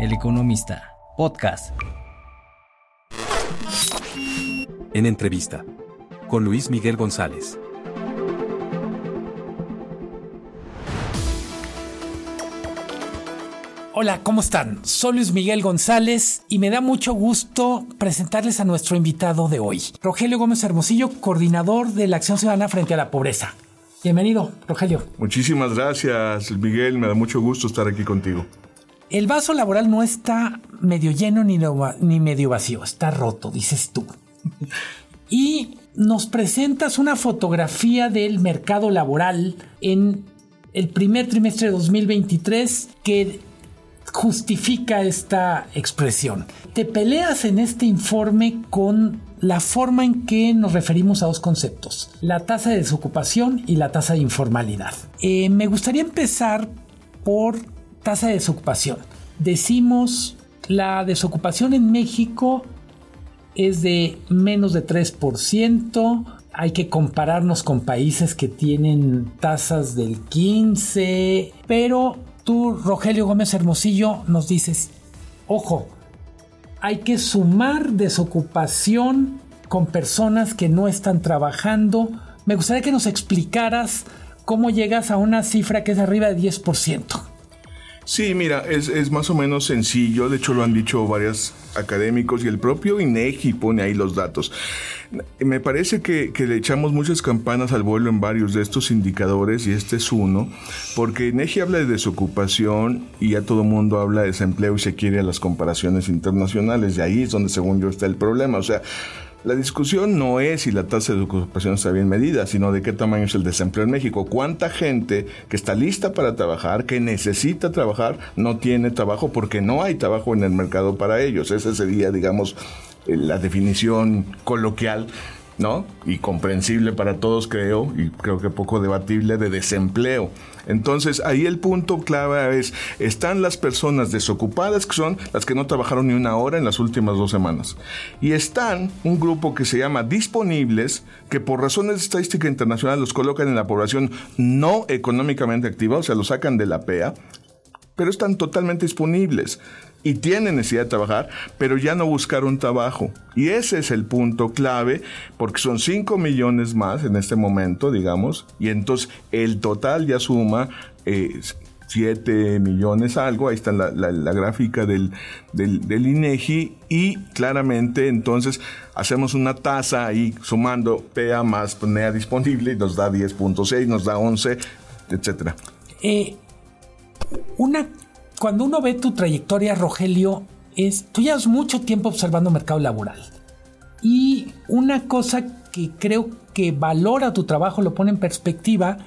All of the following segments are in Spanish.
El Economista, podcast. En entrevista, con Luis Miguel González. Hola, ¿cómo están? Soy Luis Miguel González y me da mucho gusto presentarles a nuestro invitado de hoy, Rogelio Gómez Hermosillo, coordinador de la Acción Ciudadana frente a la Pobreza. Bienvenido, Rogelio. Muchísimas gracias, Miguel. Me da mucho gusto estar aquí contigo. El vaso laboral no está medio lleno ni, ni medio vacío, está roto, dices tú. y nos presentas una fotografía del mercado laboral en el primer trimestre de 2023 que justifica esta expresión. Te peleas en este informe con la forma en que nos referimos a dos conceptos, la tasa de desocupación y la tasa de informalidad. Eh, me gustaría empezar por tasa de desocupación. Decimos la desocupación en México es de menos de 3%. Hay que compararnos con países que tienen tasas del 15%, pero tú, Rogelio Gómez Hermosillo, nos dices, ojo, hay que sumar desocupación con personas que no están trabajando. Me gustaría que nos explicaras cómo llegas a una cifra que es arriba de 10%. Sí, mira, es, más o menos sencillo, de hecho lo han dicho varios académicos y el propio INEGI pone ahí los datos. Me parece que, le echamos muchas campanas al vuelo en varios de estos indicadores y este es uno, porque INEGI habla de desocupación y ya todo el mundo habla de desempleo y se quiere a las comparaciones internacionales. Y ahí es donde según yo está el problema, o sea, la discusión no es si la tasa de ocupación está bien medida, sino de qué tamaño es el desempleo en México. ¿Cuánta gente que está lista para trabajar, que necesita trabajar, no tiene trabajo porque no hay trabajo en el mercado para ellos? Esa sería, digamos, eh, la definición coloquial ¿no? Y comprensible para todos, creo, y creo que poco debatible, de desempleo. Entonces, ahí el punto clave es, están las personas desocupadas, que son las que no trabajaron ni una hora en las últimas dos semanas. Y están un grupo que se llama disponibles, que por razones de estadística internacional los colocan en la población no económicamente activa, o sea, los sacan de la PEA, pero están totalmente disponibles y tienen necesidad de trabajar, pero ya no buscaron trabajo. Y ese es el punto clave, porque son 5 millones más en este momento, digamos, y entonces el total ya suma... Eh, 7 millones algo, ahí está la, gráfica del, del, INEGI y claramente entonces hacemos una tasa ahí sumando PA más PNEA disponible nos da 10.6, nos da 11, etcétera. Eh, una cuando uno ve tu trayectoria, Rogelio, es, tú llevas mucho tiempo observando mercado laboral. Y una cosa que creo que valora tu trabajo, lo pone en perspectiva,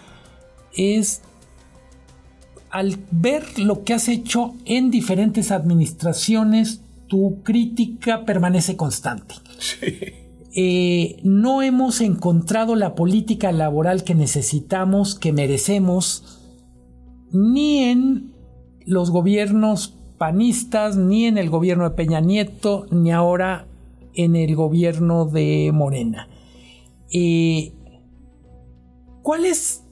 es al ver lo que has hecho en diferentes administraciones, tu crítica permanece constante. Eh, no hemos encontrado la política laboral que necesitamos, que merecemos, ni en los gobiernos panistas, ni en el gobierno de Peña Nieto, ni ahora en el gobierno de Morena. Eh, ¿cuál, es,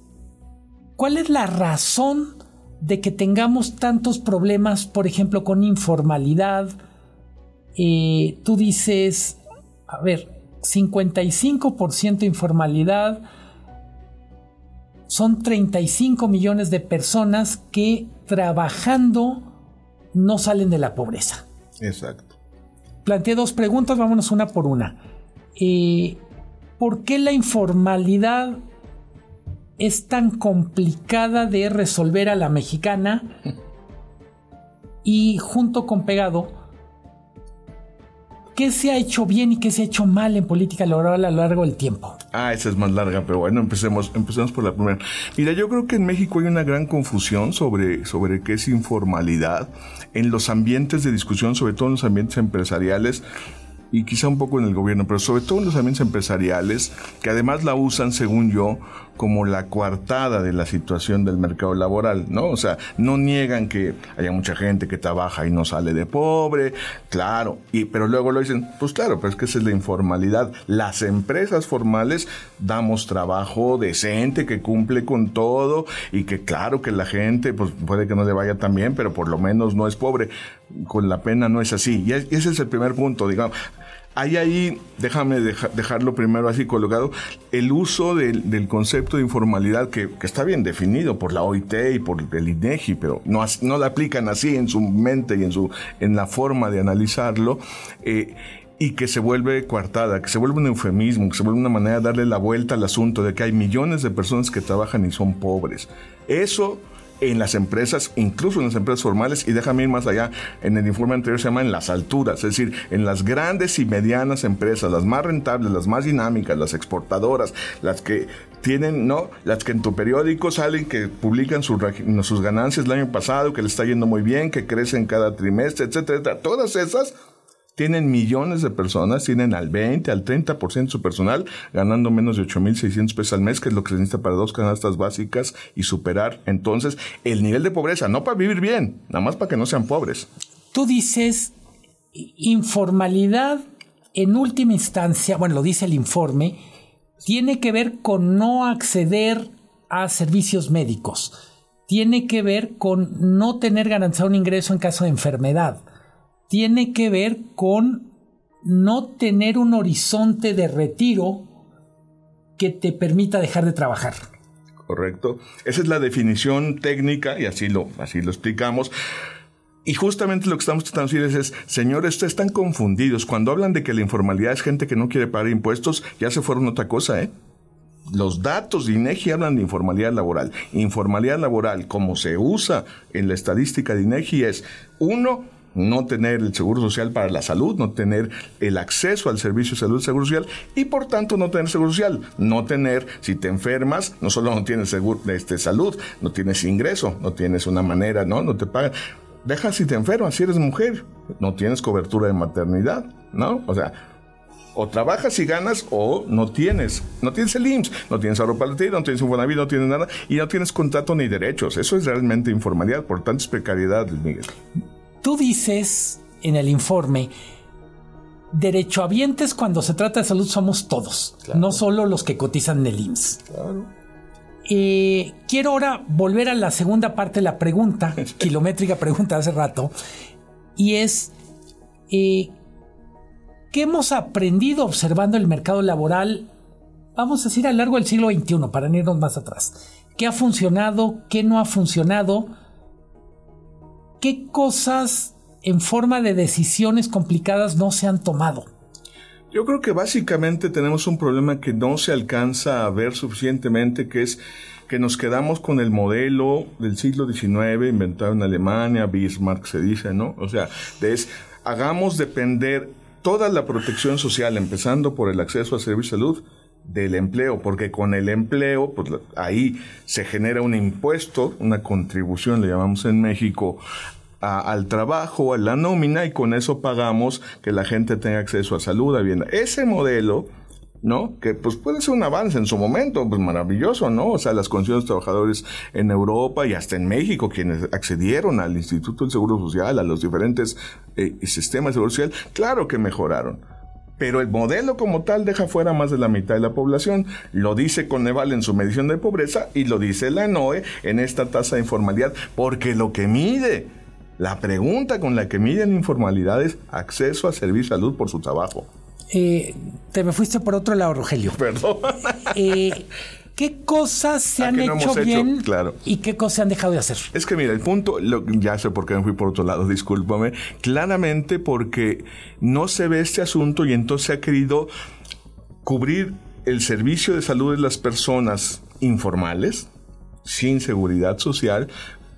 ¿Cuál es la razón de que tengamos tantos problemas, por ejemplo, con informalidad? Eh, tú dices, a ver, 55% informalidad, son 35 millones de personas que trabajando no salen de la pobreza. Exacto. Planteé dos preguntas, vámonos una por una. Eh, ¿Por qué la informalidad es tan complicada de resolver a la mexicana? Y junto con pegado, ¿Qué se ha hecho bien y qué se ha hecho mal en política laboral a lo largo del tiempo? Ah, esa es más larga, pero bueno, empecemos, empecemos por la primera. Mira, yo creo que en México hay una gran confusión sobre, sobre qué es informalidad en los ambientes de discusión, sobre todo en los ambientes empresariales y quizá un poco en el gobierno, pero sobre todo en los ambientes empresariales, que además la usan, según yo, como la coartada de la situación del mercado laboral, ¿no? O sea, no niegan que haya mucha gente que trabaja y no sale de pobre, claro, y pero luego lo dicen, pues claro, pero es que esa es la informalidad. Las empresas formales damos trabajo decente que cumple con todo y que claro que la gente pues puede que no le vaya tan bien, pero por lo menos no es pobre. Con la pena no es así. Y ese es el primer punto, digamos hay ahí, déjame dejarlo primero así colocado, el uso del, concepto de informalidad que, está bien definido por la OIT y por el INEGI, pero no, no lo aplican así en su mente y en, su, en la forma de analizarlo. Eh, y que se vuelve coartada, que se vuelve un eufemismo, que se vuelve una manera de darle la vuelta al asunto de que hay millones de personas que trabajan y son pobres. Eso en las empresas, incluso en las empresas formales, y déjame ir más allá, en el informe anterior se llama en las alturas, es decir, en las grandes y medianas empresas, las más rentables, las más dinámicas, las exportadoras, las que tienen, ¿no? Las que en tu periódico salen, que publican sus, sus ganancias el año pasado, que les está yendo muy bien, que crecen cada trimestre, etcétera, etcétera. Todas esas tienen millones de personas, tienen al 20, al 30% de su personal ganando menos de 8.600 pesos al mes, que es lo que se necesita para dos canastas básicas y superar entonces el nivel de pobreza, no para vivir bien, nada más para que no sean pobres. Tú dices informalidad en última instancia, bueno, lo dice el informe, tiene que ver con no acceder a servicios médicos, tiene que ver con no tener garantizado un ingreso en caso de enfermedad tiene que ver con no tener un horizonte de retiro que te permita dejar de trabajar. Correcto. Esa es la definición técnica y así lo, así lo explicamos. Y justamente lo que estamos tratando de decir es, señores, están confundidos. Cuando hablan de que la informalidad es gente que no quiere pagar impuestos, ya se fueron otra cosa, ¿eh? Los datos de INEGI hablan de informalidad laboral. Informalidad laboral, como se usa en la estadística de INEGI, es uno, no tener el seguro social para la salud, no tener el acceso al servicio de salud seguro social y por tanto no tener seguro social, no tener, si te enfermas, no solo no tienes seguro, este, salud, no tienes ingreso, no tienes una manera, no, no te pagan. Deja si te enfermas, si eres mujer, no tienes cobertura de maternidad, ¿no? O sea, o trabajas y ganas o no tienes. No tienes el IMSS, no tienes ahorro para no tienes Infonavit, no tienes nada y no tienes contrato ni derechos. Eso es realmente informalidad, por tanto es precariedad, Miguel. Tú dices en el informe, derechohabientes cuando se trata de salud somos todos, no solo los que cotizan en el IMSS. Eh, quiero ahora volver a la segunda parte de la pregunta, kilométrica pregunta hace rato, y es, eh, ¿qué hemos aprendido observando el mercado laboral, vamos a decir, a lo largo del siglo XXI, para irnos más atrás? ¿Qué ha funcionado? ¿Qué no ha funcionado? ¿Qué cosas en forma de decisiones complicadas no se han tomado? Yo creo que básicamente tenemos un problema que no se alcanza a ver suficientemente, que es que nos quedamos con el modelo del siglo XIX inventado en Alemania, Bismarck se dice, ¿no? O sea, es, hagamos depender toda la protección social, empezando por el acceso a servicio de salud, del empleo, porque con el empleo, pues ahí se genera un impuesto, una contribución, le llamamos en México, al trabajo, a la nómina y con eso pagamos que la gente tenga acceso a salud, a bien. Ese modelo, ¿no? Que pues puede ser un avance en su momento, pues maravilloso, ¿no? O sea, las condiciones de trabajadores en Europa y hasta en México, quienes accedieron al Instituto del Seguro Social, a los diferentes eh, sistemas de seguro social, claro que mejoraron. Pero el modelo como tal deja fuera más de la mitad de la población. Lo dice Coneval en su medición de pobreza y lo dice la NOE en esta tasa de informalidad, porque lo que mide la pregunta con la que miden informalidad es acceso a servicio de salud por su trabajo. Eh, te me fuiste por otro lado, Rogelio. Perdón. Eh, ¿Qué cosas se han hecho bien claro. y qué cosas se han dejado de hacer? Es que mira, el punto, ya sé por qué me fui por otro lado, discúlpame, claramente porque no se ve este asunto y entonces se ha querido cubrir el servicio de salud de las personas informales, sin seguridad social,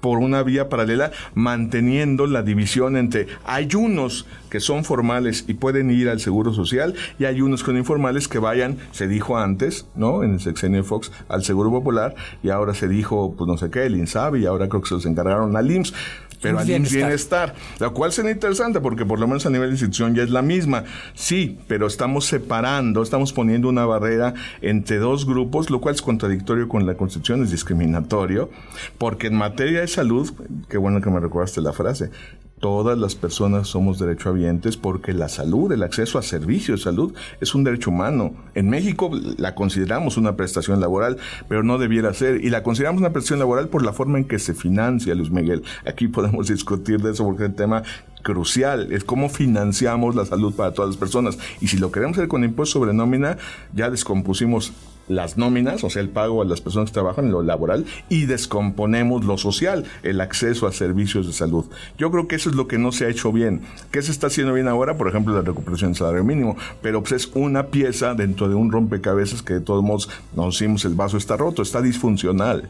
por una vía paralela, manteniendo la división entre hay unos que son formales y pueden ir al Seguro Social y hay unos que son informales que vayan, se dijo antes, ¿no? En el sexenio Fox, al Seguro Popular y ahora se dijo, pues no sé qué, el INSABI y ahora creo que se los encargaron al IMSS. Pero al Bienestar. bienestar, lo cual sería interesante porque por lo menos a nivel de institución ya es la misma. Sí, pero estamos separando, estamos poniendo una barrera entre dos grupos, lo cual es contradictorio con la Constitución, es discriminatorio, porque en materia de salud, qué bueno que me recordaste la frase, todas las personas somos derechohabientes porque la salud, el acceso a servicios de salud es un derecho humano. En México la consideramos una prestación laboral, pero no debiera ser. Y la consideramos una prestación laboral por la forma en que se financia, Luis Miguel. Aquí podemos discutir de eso porque es un tema crucial, es cómo financiamos la salud para todas las personas. Y si lo queremos hacer con impuesto sobre nómina, ya descompusimos las nóminas, o sea, el pago a las personas que trabajan en lo laboral, y descomponemos lo social, el acceso a servicios de salud. Yo creo que eso es lo que no se ha hecho bien. ¿Qué se está haciendo bien ahora? Por ejemplo, la recuperación del salario mínimo, pero pues es una pieza dentro de un rompecabezas que de todos modos nos decimos el vaso está roto, está disfuncional.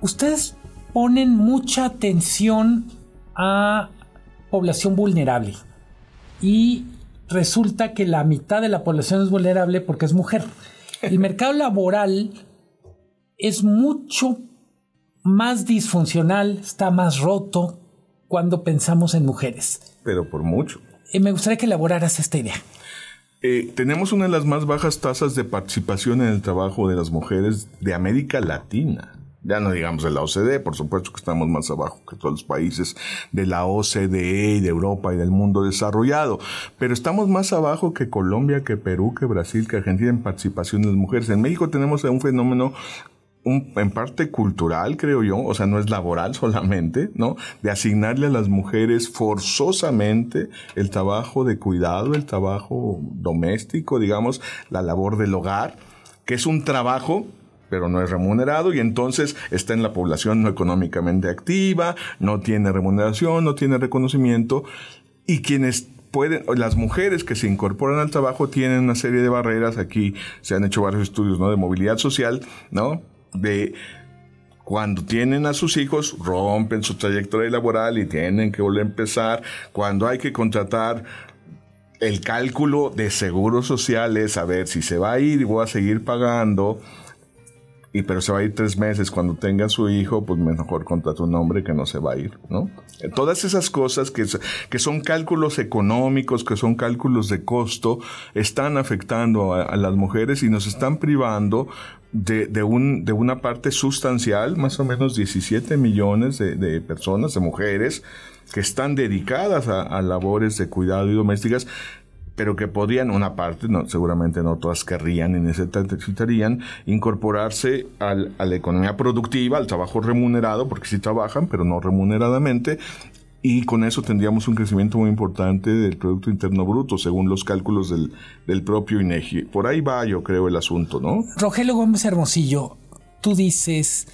Ustedes ponen mucha atención a población vulnerable y resulta que la mitad de la población es vulnerable porque es mujer. El mercado laboral es mucho más disfuncional, está más roto cuando pensamos en mujeres. Pero por mucho. Eh, me gustaría que elaboraras esta idea. Eh, tenemos una de las más bajas tasas de participación en el trabajo de las mujeres de América Latina. Ya no digamos de la OCDE, por supuesto que estamos más abajo que todos los países de la OCDE y de Europa y del mundo desarrollado. Pero estamos más abajo que Colombia, que Perú, que Brasil, que Argentina en participación de las mujeres. En México tenemos un fenómeno un, en parte cultural, creo yo, o sea, no es laboral solamente, ¿no? De asignarle a las mujeres forzosamente el trabajo de cuidado, el trabajo doméstico, digamos, la labor del hogar, que es un trabajo pero no es remunerado y entonces está en la población no económicamente activa, no tiene remuneración, no tiene reconocimiento y quienes pueden, las mujeres que se incorporan al trabajo tienen una serie de barreras, aquí se han hecho varios estudios, ¿no? De movilidad social, ¿no? De cuando tienen a sus hijos, rompen su trayectoria laboral y tienen que volver a empezar, cuando hay que contratar el cálculo de seguros sociales, a ver si se va a ir y voy a seguir pagando, y pero se va a ir tres meses cuando tenga su hijo, pues mejor contrata un hombre que no se va a ir, ¿no? Todas esas cosas que, que son cálculos económicos, que son cálculos de costo, están afectando a, las mujeres y nos están privando de, de, un, de una parte sustancial, más o menos 17 millones de, personas, de mujeres, que están dedicadas a labores de cuidado y domésticas, pero que podrían, una parte, no, seguramente no todas querrían y necesitarían incorporarse al, a la economía productiva, al trabajo remunerado, porque sí trabajan, pero no remuneradamente, y con eso tendríamos un crecimiento muy importante del Producto Interno Bruto, según los cálculos del, del propio INEGI. Por ahí va, yo creo, el asunto, ¿no? Rogelio Gómez Hermosillo, tú dices,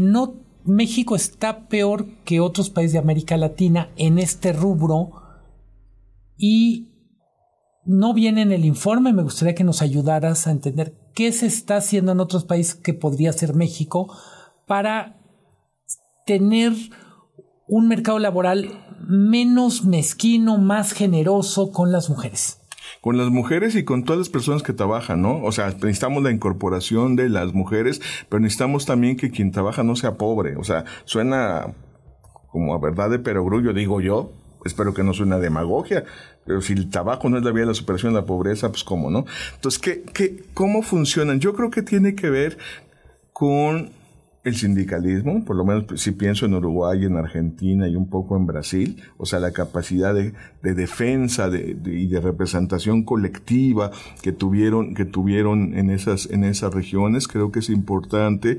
no, México está peor que otros países de América Latina en este rubro y no viene en el informe, me gustaría que nos ayudaras a entender qué se está haciendo en otros países que podría ser México para tener un mercado laboral menos mezquino, más generoso con las mujeres. Con las mujeres y con todas las personas que trabajan, ¿no? O sea, necesitamos la incorporación de las mujeres, pero necesitamos también que quien trabaja no sea pobre. O sea, suena como a verdad de perogrullo, digo yo, espero que no suene a demagogia, pero si el trabajo no es la vía de la superación de la pobreza, pues cómo, ¿no? Entonces, ¿qué, qué, ¿cómo funcionan? Yo creo que tiene que ver con el sindicalismo, por lo menos si pienso en Uruguay, en Argentina y un poco en Brasil, o sea, la capacidad de, de defensa de, de, y de representación colectiva que tuvieron, que tuvieron en esas, en esas regiones, creo que es importante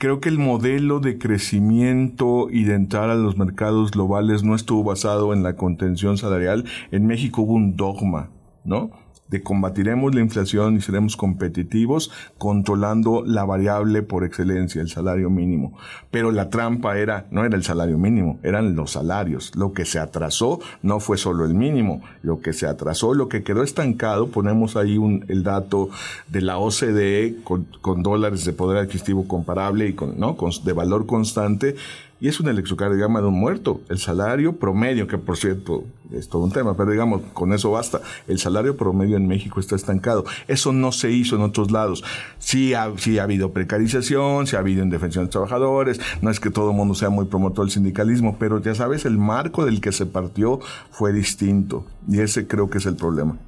creo que el modelo de crecimiento y de entrar a los mercados globales no estuvo basado en la contención salarial. En México hubo un dogma, ¿no? De combatiremos la inflación y seremos competitivos controlando la variable por excelencia, el salario mínimo. Pero la trampa era, no era el salario mínimo, eran los salarios. Lo que se atrasó no fue solo el mínimo, lo que se atrasó, lo que quedó estancado, ponemos ahí un, el dato de la OCDE con, con dólares de poder adquisitivo comparable y con, ¿no? con, de valor constante, y es un electrocardiograma de un muerto. El salario promedio, que por cierto es todo un tema, pero digamos, con eso basta. El salario promedio en México está estancado. Eso no se hizo en otros lados. Sí ha, sí ha habido precarización, sí ha habido indefensión de trabajadores, no es que todo el mundo sea muy promotor del sindicalismo, pero ya sabes, el marco del que se partió fue distinto. Y ese creo que es el problema.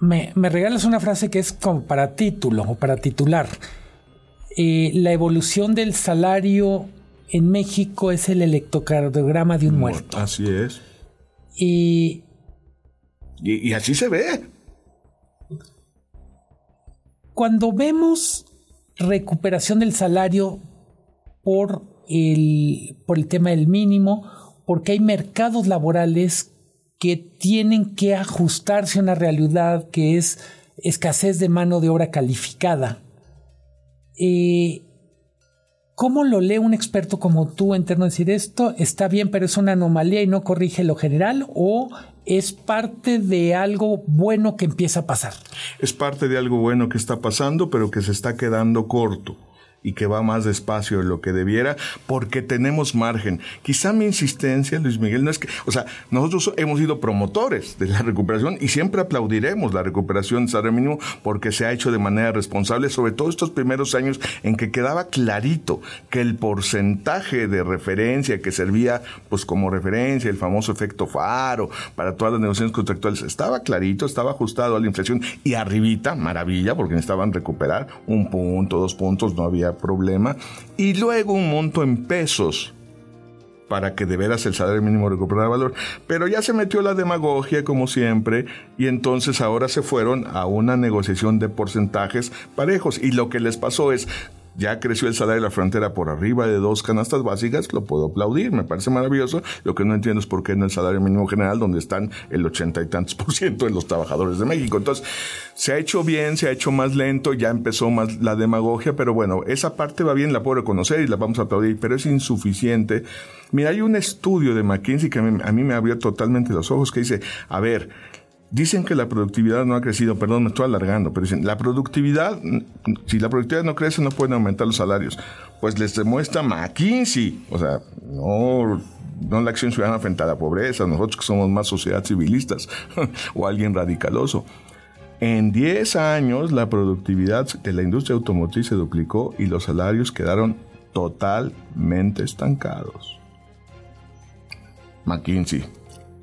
Me, me, regalas una frase que es como para título o para titular. La evolución del salario en México es el electrocardiograma de un muerto. Así es. Y, y, y así se ve. Cuando vemos recuperación del salario por el, por el tema del mínimo, porque hay mercados laborales que tienen que ajustarse a una realidad que es escasez de mano de obra calificada. Eh, ¿Cómo lo lee un experto como tú en términos de decir esto está bien, pero es una anomalía y no corrige lo general? ¿O es parte de algo bueno que empieza a pasar? Es parte de algo bueno que está pasando, pero que se está quedando corto y que va más despacio de lo que debiera porque tenemos margen. Quizá mi insistencia, Luis Miguel, no es que, o sea, nosotros hemos sido promotores de la recuperación y siempre aplaudiremos la recuperación del salario mínimo porque se ha hecho de manera responsable, sobre todo estos primeros años en que quedaba clarito que el porcentaje de referencia que servía pues como referencia, el famoso efecto faro para todas las negociaciones contractuales, estaba clarito, estaba ajustado a la inflación y arribita, maravilla, porque necesitaban recuperar un punto, dos puntos, no había problema, y luego un monto en pesos para que de veras el salario mínimo recuperara valor. Pero ya se metió la demagogia, como siempre, y entonces ahora se fueron a una negociación de porcentajes parejos. Y lo que les pasó es, ya creció el salario de la frontera por arriba de dos canastas básicas, lo puedo aplaudir, me parece maravilloso. Lo que no entiendo es por qué en el salario mínimo general, donde están el ochenta y tantos por ciento de los trabajadores de México. Entonces, se ha hecho bien, se ha hecho más lento, ya empezó más la demagogia, pero bueno, esa parte va bien, la puedo reconocer y la vamos a aplaudir, pero es insuficiente. Mira, hay un estudio de McKinsey que a mí, a mí me abrió totalmente los ojos que dice, a ver, Dicen que la productividad no ha crecido, perdón, me estoy alargando, pero dicen, la productividad, si la productividad no crece, no pueden aumentar los salarios. Pues les demuestra McKinsey, o sea, no, no la acción ciudadana frente a la pobreza, nosotros que somos más sociedad civilistas o alguien radicaloso. En 10 años la productividad de la industria automotriz se duplicó y los salarios quedaron totalmente estancados. McKinsey.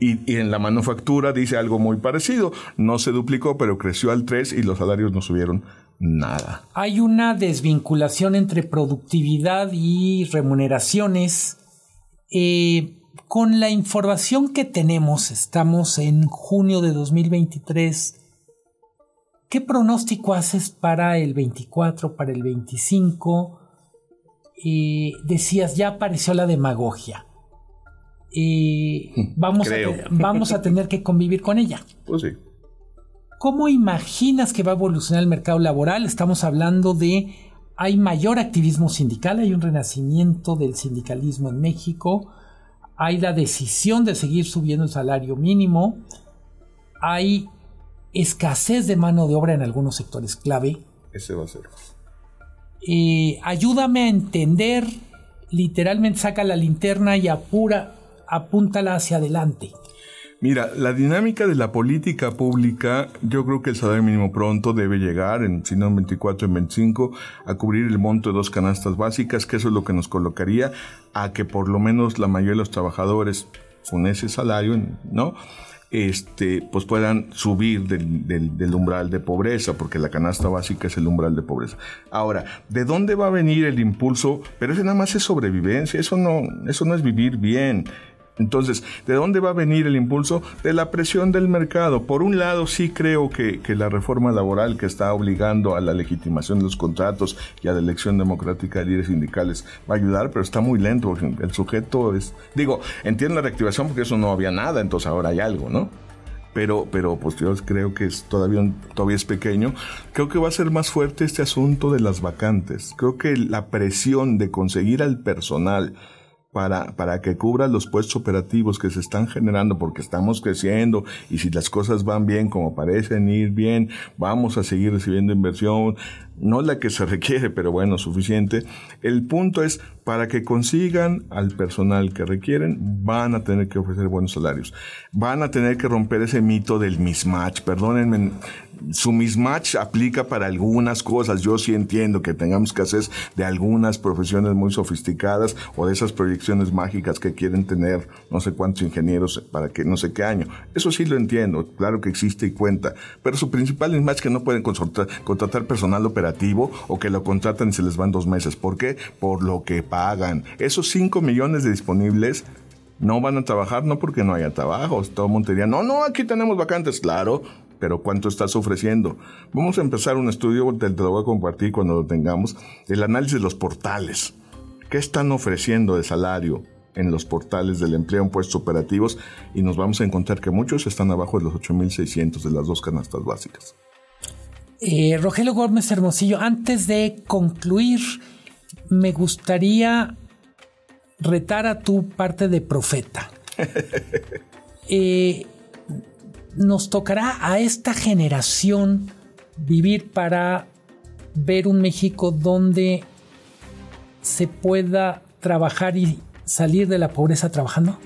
Y, en la manufactura dice algo muy parecido. No se duplicó, pero creció al 3 y los salarios no subieron nada. Hay una desvinculación entre productividad y remuneraciones. Eh, con la información que tenemos, estamos en junio de 2023. ¿Qué pronóstico haces para el 24, para el 25? Eh, decías, ya apareció la demagogia y vamos, a, vamos a tener que convivir con ella. Pues sí. ¿Cómo imaginas que va a evolucionar el mercado laboral? Estamos hablando de hay mayor activismo sindical, hay un renacimiento del sindicalismo en México, hay la decisión de seguir subiendo el salario mínimo, hay escasez de mano de obra en algunos sectores clave. Ese va a ser. Eh, ayúdame a entender, literalmente saca la linterna y apura apúntala hacia adelante. Mira, la dinámica de la política pública, yo creo que el salario mínimo pronto debe llegar, en, si no en 24, en 25, a cubrir el monto de dos canastas básicas, que eso es lo que nos colocaría a que por lo menos la mayoría de los trabajadores con ese salario, ¿no? Este, pues puedan subir del, del, del, umbral de pobreza, porque la canasta básica es el umbral de pobreza. Ahora, ¿de dónde va a venir el impulso? Pero ese nada más es sobrevivencia, eso no, eso no es vivir bien. Entonces, ¿de dónde va a venir el impulso? De la presión del mercado. Por un lado, sí creo que, la reforma laboral que está obligando a la legitimación de los contratos y a la elección democrática de líderes sindicales va a ayudar, pero está muy lento. El sujeto es, digo, entiendo la reactivación porque eso no había nada, entonces ahora hay algo, ¿no? pero, pero pues yo creo que todavía, todavía es pequeño. Creo que va a ser más fuerte este asunto de las vacantes. Creo que la presión de conseguir al personal para, para que cubra los puestos operativos que se están generando porque estamos creciendo y si las cosas van bien como parecen ir bien, vamos a seguir recibiendo inversión, no la que se requiere, pero bueno, suficiente. El punto es, para que consigan al personal que requieren, van a tener que ofrecer buenos salarios. Van a tener que romper ese mito del mismatch. Perdónenme, su mismatch aplica para algunas cosas. Yo sí entiendo que tengamos que hacer de algunas profesiones muy sofisticadas o de esas proyecciones mágicas que quieren tener no sé cuántos ingenieros para que no sé qué año. Eso sí lo entiendo, claro que existe y cuenta. Pero su principal mismatch es que no pueden contratar personal operativo o que lo contratan y se les van dos meses. ¿Por qué? Por lo que pagan. Esos 5 millones de disponibles no van a trabajar no porque no haya trabajo. Todo el mundo diría, no, no, aquí tenemos vacantes. Claro, pero ¿cuánto estás ofreciendo? Vamos a empezar un estudio, te, lo voy a compartir cuando lo tengamos, el análisis de los portales. ¿Qué están ofreciendo de salario en los portales del empleo en puestos operativos? Y nos vamos a encontrar que muchos están abajo de los 8.600 de las dos canastas básicas. Eh, Rogelio Gómez Hermosillo, antes de concluir, me gustaría retar a tu parte de profeta. eh, nos tocará a esta generación vivir para ver un México donde se pueda trabajar y salir de la pobreza trabajando?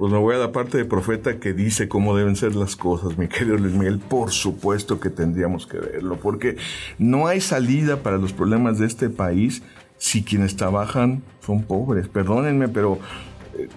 Pues me voy a la parte de profeta que dice cómo deben ser las cosas, mi querido Luis Miguel. Por supuesto que tendríamos que verlo, porque no hay salida para los problemas de este país si quienes trabajan son pobres. Perdónenme, pero eh,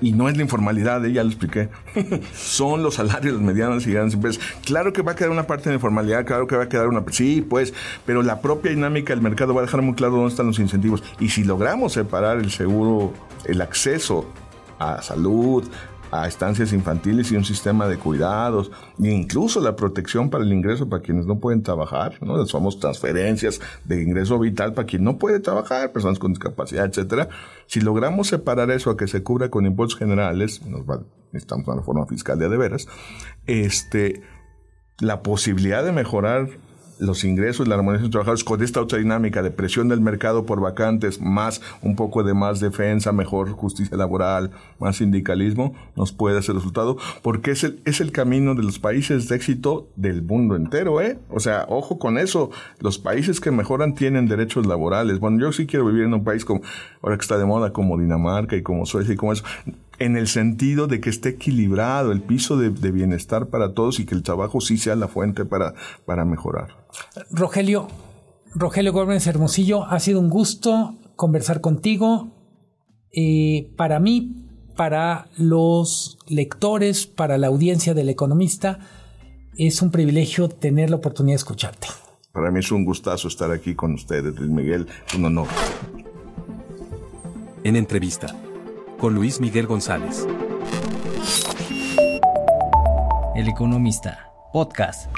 y no es la informalidad, ya lo expliqué. Son los salarios medianos y grandes empresas. Claro que va a quedar una parte de informalidad, claro que va a quedar una. Sí, pues, pero la propia dinámica del mercado va a dejar muy claro dónde están los incentivos. Y si logramos separar el seguro, el acceso a salud, a estancias infantiles y un sistema de cuidados, e incluso la protección para el ingreso para quienes no pueden trabajar, ¿no? Famosas transferencias de ingreso vital para quien no puede trabajar, personas con discapacidad, etcétera. Si logramos separar eso a que se cubra con impuestos generales, nos va, necesitamos una reforma fiscal de, de veras, este, la posibilidad de mejorar los ingresos, la armonización de trabajadores con esta otra dinámica de presión del mercado por vacantes, más un poco de más defensa, mejor justicia laboral, más sindicalismo, nos puede hacer resultado, porque es el, es el camino de los países de éxito del mundo entero, ¿eh? O sea, ojo con eso, los países que mejoran tienen derechos laborales. Bueno, yo sí quiero vivir en un país como, ahora que está de moda, como Dinamarca y como Suecia y como eso en el sentido de que esté equilibrado el piso de, bienestar para todos y que el trabajo sí sea la fuente para, para mejorar. Rogelio, Rogelio Gómez Hermosillo, ha sido un gusto conversar contigo. Eh, para mí, para los lectores, para la audiencia del economista, es un privilegio tener la oportunidad de escucharte. Para mí es un gustazo estar aquí con ustedes, Luis Miguel, un honor. En entrevista con Luis Miguel González. El Economista, podcast.